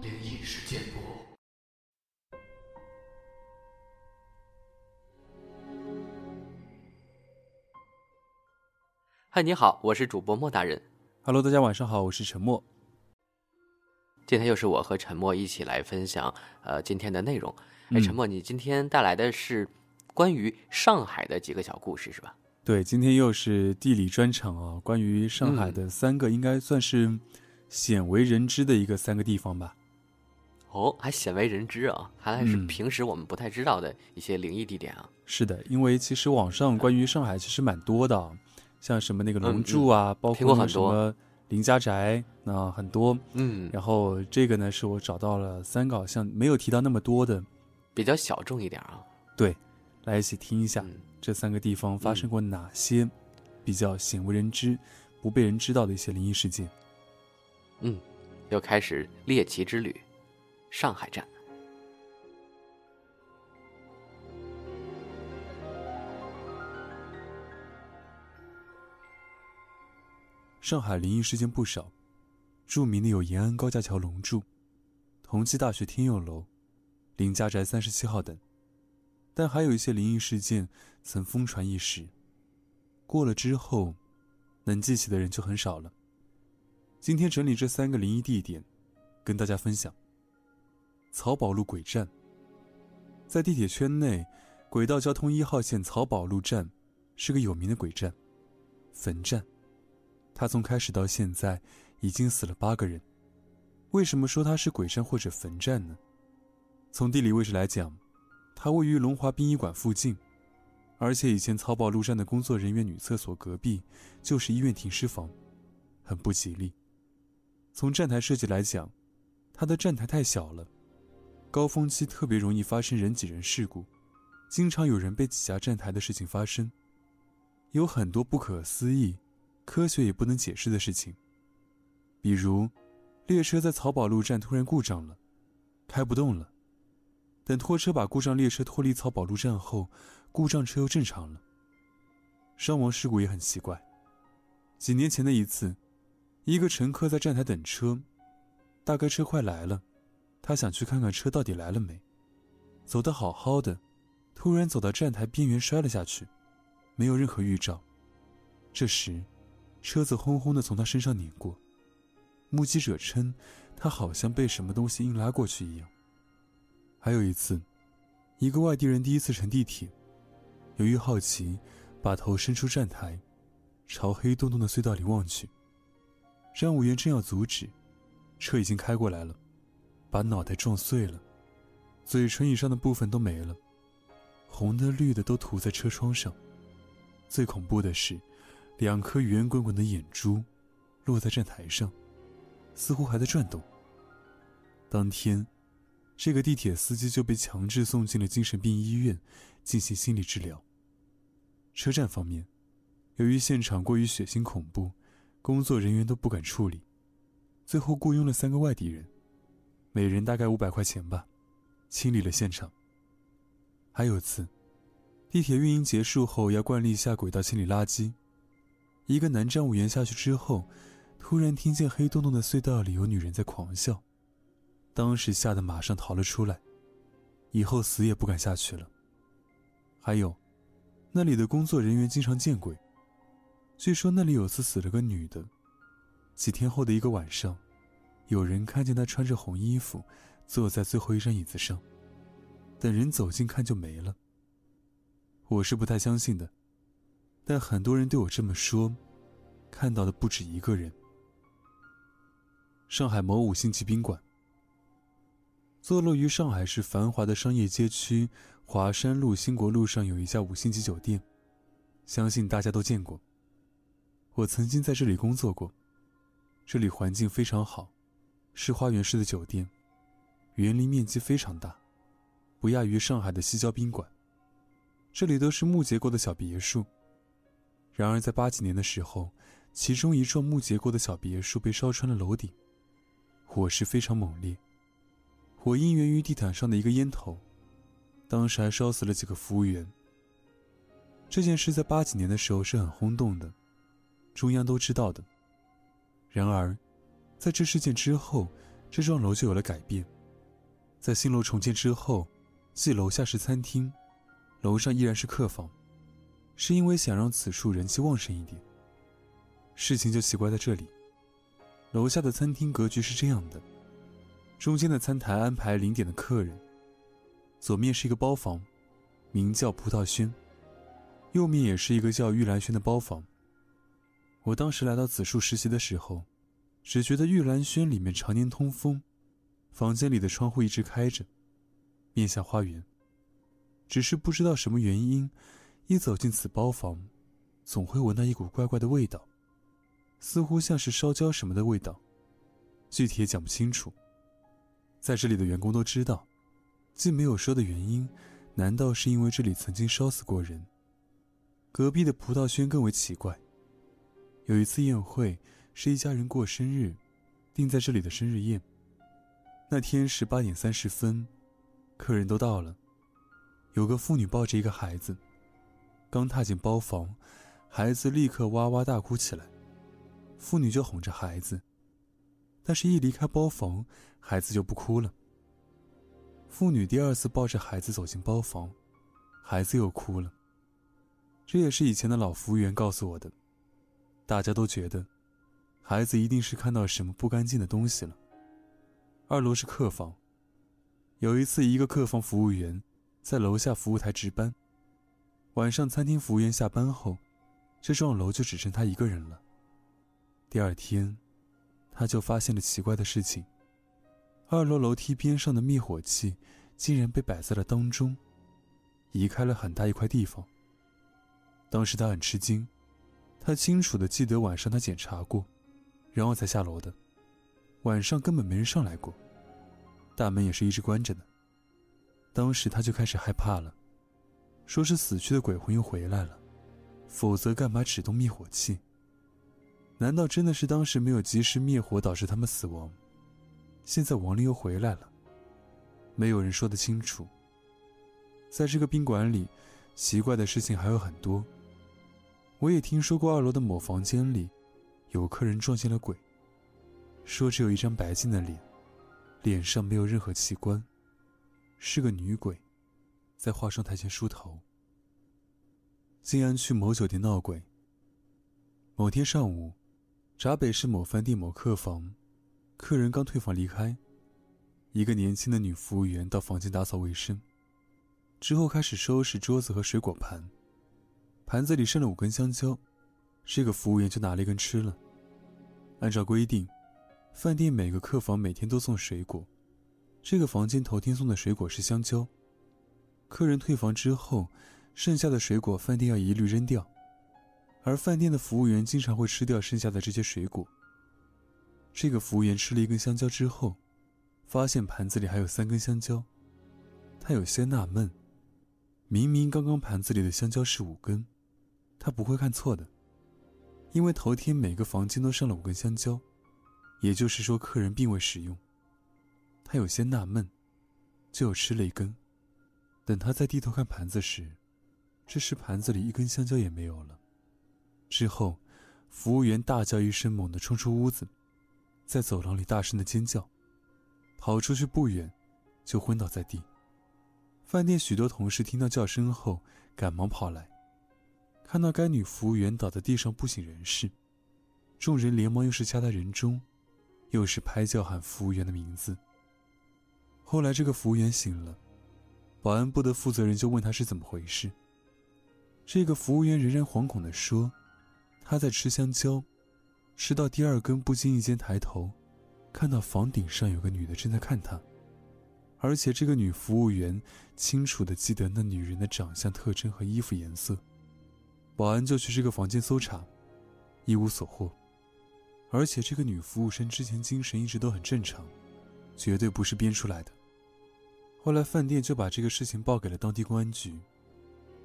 灵异事件簿。嗨，你好，我是主播莫大人。Hello，大家晚上好，我是陈默。今天又是我和陈默一起来分享呃今天的内容。哎，嗯陈默，你今天带来的是关于上海的几个小故事是吧？对，今天又是地理专场啊，关于上海嗯的三个应该算是鲜为人知的一个三个地方吧。哦，还鲜为人知啊，看来是嗯平时我们不太知道的一些灵异地点啊。是的，因为其实网上关于上海其实蛮多的啊，像什么那个龙柱啊，包括什么林家宅，那很多。嗯，然后这个呢，是我找到了三个好像没有提到那么多的，比较小众一点啊。对，来一起听一下嗯这三个地方发生过哪些比较鲜为人知、不被人知道的一些灵异事件。嗯，又开始猎奇之旅，上海站。上海灵异事件不少，著名的有延安高架桥龙柱、同济大学天佑楼、林家宅三十七号等，但还有一些灵异事件曾疯传一时，过了之后，能记起的人就很少了。今天整理这三个灵异地点，跟大家分享。漕宝路鬼站，在地铁圈内，轨道交通一号线漕宝路站是个有名的鬼站，坟站。它从开始到现在已经死了八个人。为什么说它是鬼站或者坟站呢？从地理位置来讲，它位于龙华殡仪馆附近，而且以前漕宝路站的工作人员女厕所隔壁就是医院停尸房，很不吉利。从站台设计来讲，它的站台太小了，高峰期特别容易发生人挤人事故，经常有人被挤下站台的事情发生，有很多不可思议。科学也不能解释的事情，比如，列车在漕宝路站突然故障了，开不动了。等拖车把故障列车脱离漕宝路站后，故障车又正常了。伤亡事故也很奇怪。几年前的一次，一个乘客在站台等车，大概车快来了，他想去看看车到底来了没，走得好好的，突然走到站台边缘摔了下去，没有任何预兆。这时，车子轰轰地从他身上碾过，目击者称，他好像被什么东西硬拉过去一样。还有一次，一个外地人第一次乘地铁，由于好奇，把头伸出站台，朝黑洞洞的隧道里望去。站务员正要阻止，车已经开过来了，把脑袋撞碎了，嘴唇以上的部分都没了，红的绿的都涂在车窗上。最恐怖的是。两颗圆滚滚的眼珠落在站台上，似乎还在转动。当天，这个地铁司机就被强制送进了精神病医院进行心理治疗。车站方面，由于现场过于血腥恐怖，工作人员都不敢处理，最后雇佣了三个外地人，每人大概五百块钱吧，清理了现场。还有次，地铁运营结束后要惯例下轨道清理垃圾。一个男站务员下去之后，突然听见黑洞洞的隧道里有女人在狂笑，当时吓得马上逃了出来，以后死也不敢下去了。还有，那里的工作人员经常见鬼，据说那里有次死了个女的，几天后的一个晚上，有人看见她穿着红衣服，坐在最后一张椅子上，等人走近看就没了。我是不太相信的。但很多人对我这么说，看到的不止一个人。上海某五星级宾馆，坐落于上海市繁华的商业街区华山路兴国路上有一家五星级酒店，相信大家都见过。我曾经在这里工作过，这里环境非常好，是花园式的酒店，园林面积非常大，不亚于上海的西郊宾馆。这里都是木结构的小别墅。然而，在八几年的时候，其中一幢木结构的小别墅被烧穿了楼顶，火势非常猛烈，火因源于地毯上的一个烟头，当时还烧死了几个服务员。这件事在八几年的时候是很轰动的，中央都知道的。然而，在这事件之后，这幢楼就有了改变。在新楼重建之后，即楼下是餐厅，楼上依然是客房，是因为想让此处人气旺盛一点。事情就奇怪在这里，楼下的餐厅格局是这样的：中间的餐台安排零点的客人，左面是一个包房，名叫葡萄轩，右面也是一个叫玉兰轩的包房。我当时来到此处实习的时候，只觉得玉兰轩里面常年通风，房间里的窗户一直开着，面向花园。只是不知道什么原因，一走进此包房，总会闻到一股怪怪的味道。似乎像是烧焦什么的味道，具体也讲不清楚。在这里的员工都知道，既没有说的原因，难道是因为这里曾经烧死过人？隔壁的葡萄轩更为奇怪。有一次宴会，是一家人过生日，定在这里的生日宴。那天十八点三十分，客人都到了，有个妇女抱着一个孩子，刚踏进包房，孩子立刻哇哇大哭起来。妇女就哄着孩子，但是，一离开包房，孩子就不哭了。妇女第二次抱着孩子走进包房，孩子又哭了。这也是以前的老服务员告诉我的。大家都觉得，孩子一定是看到什么不干净的东西了。二楼是客房，有一次，一个客房服务员在楼下服务台值班，晚上餐厅服务员下班后，这幢楼就只剩他一个人了。第二天，他就发现了奇怪的事情：二楼楼梯边上的灭火器竟然被摆在了当中，移开了很大一块地方。当时他很吃惊，他清楚的记得晚上他检查过，然后才下楼的。晚上根本没人上来过，大门也是一直关着的。当时他就开始害怕了，说是死去的鬼魂又回来了，否则干嘛只动灭火器？难道真的是当时没有及时灭火导致他们死亡？现在亡灵又回来了，没有人说得清楚。在这个宾馆里，奇怪的事情还有很多。我也听说过二楼的某房间里，有客人撞见了鬼，说只有一张白净的脸，脸上没有任何器官，是个女鬼，在化妆台前梳头。静安区某酒店闹鬼。某天上午。闸北市某饭店某客房，客人刚退房离开，一个年轻的女服务员到房间打扫卫生，之后开始收拾桌子和水果盘，盘子里剩了五根香蕉，这个服务员就拿了一根吃了。按照规定，饭店每个客房每天都送水果，这个房间头天送的水果是香蕉，客人退房之后，剩下的水果饭店要一律扔掉。而饭店的服务员经常会吃掉剩下的这些水果。这个服务员吃了一根香蕉之后，发现盘子里还有三根香蕉，他有些纳闷：明明刚刚盘子里的香蕉是五根，他不会看错的，因为头天每个房间都上了五根香蕉，也就是说客人并未使用。他有些纳闷，就又吃了一根。等他再低头看盘子时，这时盘子里一根香蕉也没有了。之后，服务员大叫一声，猛地冲出屋子，在走廊里大声的尖叫，跑出去不远，就昏倒在地。饭店许多同事听到叫声后，赶忙跑来，看到该女服务员倒在地上不省人事，众人连忙又是掐她人中，又是拍叫喊服务员的名字。后来这个服务员醒了，保安部的负责人就问他是怎么回事。这个服务员仍然惶恐地说。他在吃香蕉，吃到第二根，不经意间抬头，看到房顶上有个女的正在看他，而且这个女服务员清楚的记得那女人的长相特征和衣服颜色。保安就去这个房间搜查，一无所获，而且这个女服务生之前精神一直都很正常，绝对不是编出来的。后来饭店就把这个事情报给了当地公安局，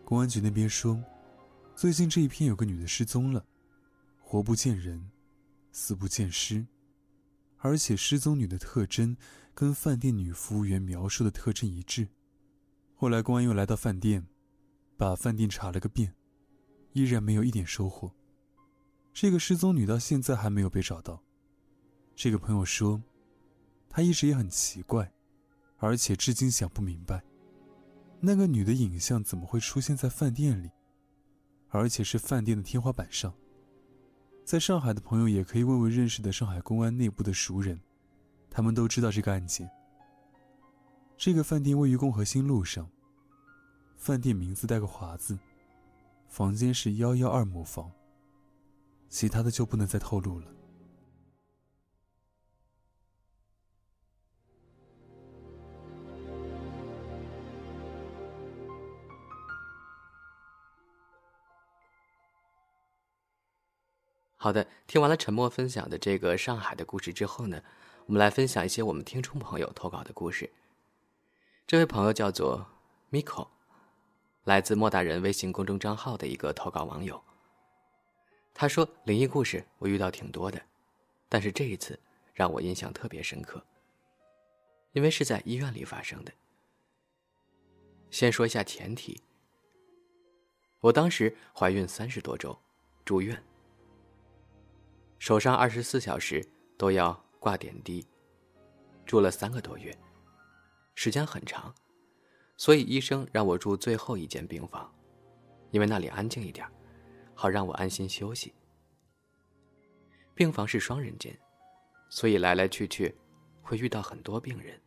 公安局那边说，最近这一片有个女的失踪了。活不见人，死不见尸，而且失踪女的特征跟饭店女服务员描述的特征一致。后来公安又来到饭店，把饭店查了个遍，依然没有一点收获。这个失踪女到现在还没有被找到。这个朋友说，他一直也很奇怪，而且至今想不明白，那个女的影像怎么会出现在饭店里，而且是饭店的天花板上。在上海的朋友也可以问问认识的上海公安内部的熟人，他们都知道这个案件。这个饭店位于共和新路上。饭店名字带个“华”字，房间是幺幺二某房。其他的就不能再透露了。好的，听完了沉默分享的这个上海的故事之后呢，我们来分享一些我们听众朋友投稿的故事。这位朋友叫做 Miko，来自莫大人微信公众账号的一个投稿网友。他说：“灵异故事我遇到挺多的，但是这一次让我印象特别深刻，因为是在医院里发生的。先说一下前提，我当时怀孕三十多周，住院。”手上二十四小时都要挂点滴，住了三个多月，时间很长，所以医生让我住最后一间病房，因为那里安静一点，好让我安心休息。病房是双人间，所以来来去去会遇到很多病人。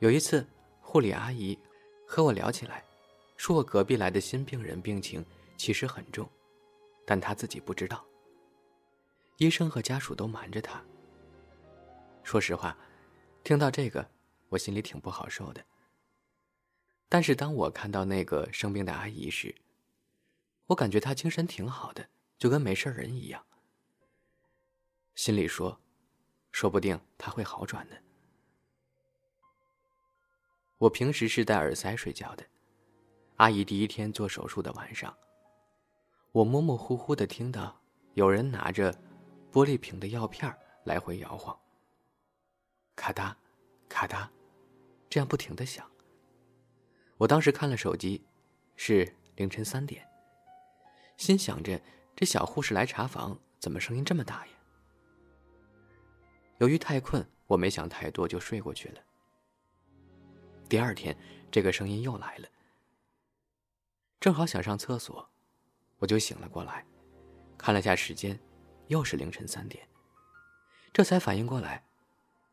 有一次，护理阿姨和我聊起来，说我隔壁来的新病人病情其实很重，但她自己不知道。医生和家属都瞒着他。说实话，听到这个，我心里挺不好受的。但是当我看到那个生病的阿姨时，我感觉她精神挺好的，就跟没事人一样。心里说，说不定她会好转的。我平时是戴耳塞睡觉的，阿姨第一天做手术的晚上，我模模糊糊的听到有人拿着。玻璃瓶的药片来回摇晃，咔嗒，咔嗒，这样不停的响。我当时看了手机，是凌晨三点，心想着这小护士来查房，怎么声音这么大呀？由于太困，我没想太多就睡过去了。第二天，这个声音又来了，正好想上厕所，我就醒了过来，看了下时间。又是凌晨三点，这才反应过来，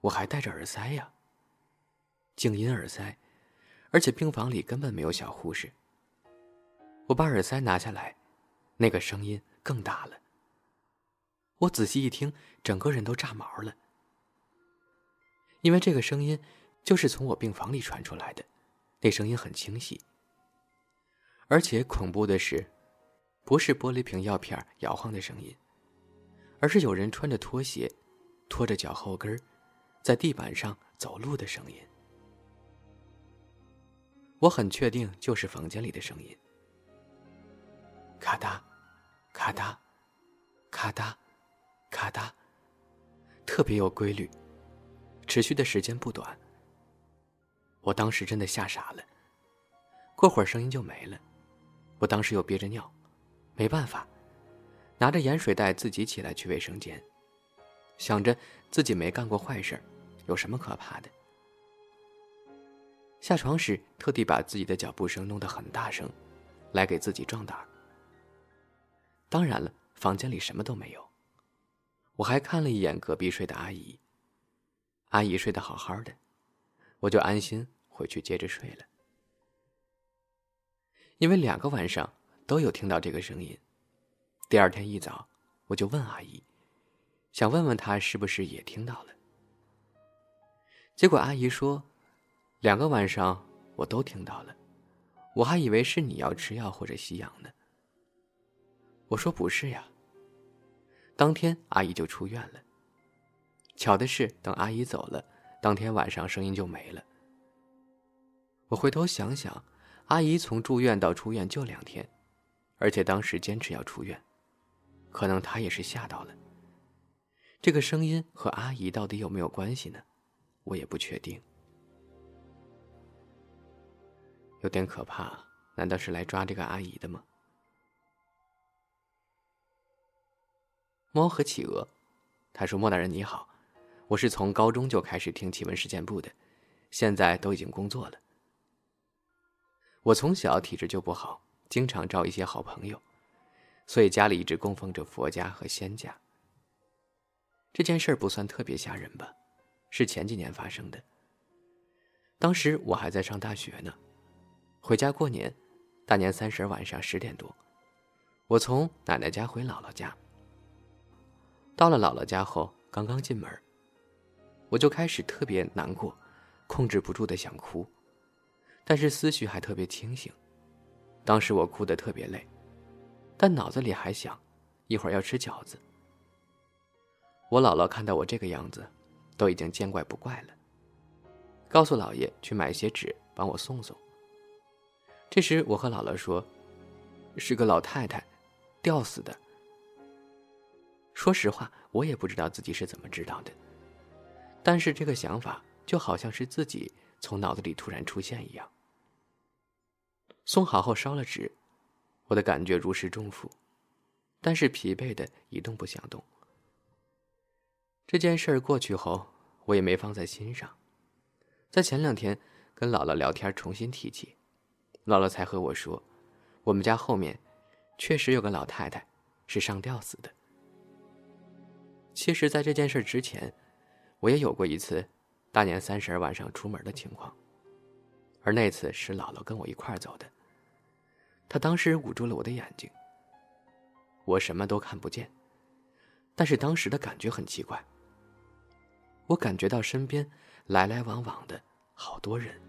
我还戴着耳塞呀。静音耳塞，而且病房里根本没有小护士。我把耳塞拿下来，那个声音更大了。我仔细一听，整个人都炸毛了，因为这个声音就是从我病房里传出来的，那声音很清晰。而且恐怖的是，不是玻璃瓶药片摇晃的声音。而是有人穿着拖鞋，拖着脚后跟在地板上走路的声音。我很确定就是房间里的声音。咔嗒，咔嗒，咔嗒，咔嗒，特别有规律，持续的时间不短。我当时真的吓傻了。过会儿声音就没了，我当时又憋着尿，没办法。拿着盐水袋自己起来去卫生间，想着自己没干过坏事有什么可怕的？下床时特地把自己的脚步声弄得很大声，来给自己壮胆。当然了，房间里什么都没有。我还看了一眼隔壁睡的阿姨，阿姨睡得好好的，我就安心回去接着睡了。因为两个晚上都有听到这个声音。第二天一早，我就问阿姨，想问问她是不是也听到了。结果阿姨说，两个晚上我都听到了，我还以为是你要吃药或者吸氧呢。我说不是呀。当天阿姨就出院了。巧的是，等阿姨走了，当天晚上声音就没了。我回头想想，阿姨从住院到出院就两天，而且当时坚持要出院。可能他也是吓到了。这个声音和阿姨到底有没有关系呢？我也不确定。有点可怕，难道是来抓这个阿姨的吗？猫和企鹅，他说：“莫大人你好，我是从高中就开始听奇闻事件部的，现在都已经工作了。我从小体质就不好，经常招一些好朋友，所以家里一直供奉着佛家和仙家。这件事儿不算特别吓人吧，是前几年发生的。当时我还在上大学呢，回家过年，大年三十晚上十点多，我从奶奶家回姥姥家。”到了姥姥家后，刚刚进门，我就开始特别难过，控制不住的想哭，但是思绪还特别清醒。当时我哭得特别累，但脑子里还想，一会儿要吃饺子。我姥姥看到我这个样子，都已经见怪不怪了，告诉姥爷去买些纸帮我送送。这时我和姥姥说：“是个老太太，吊死的。”说实话，我也不知道自己是怎么知道的。但是这个想法就好像是自己从脑子里突然出现一样。送好后烧了纸，我的感觉如释重负，但是疲惫的一动不想动。这件事儿过去后，我也没放在心上。在前两天跟姥姥聊天，重新提起，姥姥才和我说，我们家后面确实有个老太太是上吊死的。其实，在这件事之前，我也有过一次大年三十晚上出门的情况，而那次是姥姥跟我一块儿走的。他当时捂住了我的眼睛，我什么都看不见，但是当时的感觉很奇怪。我感觉到身边来来往往的好多人，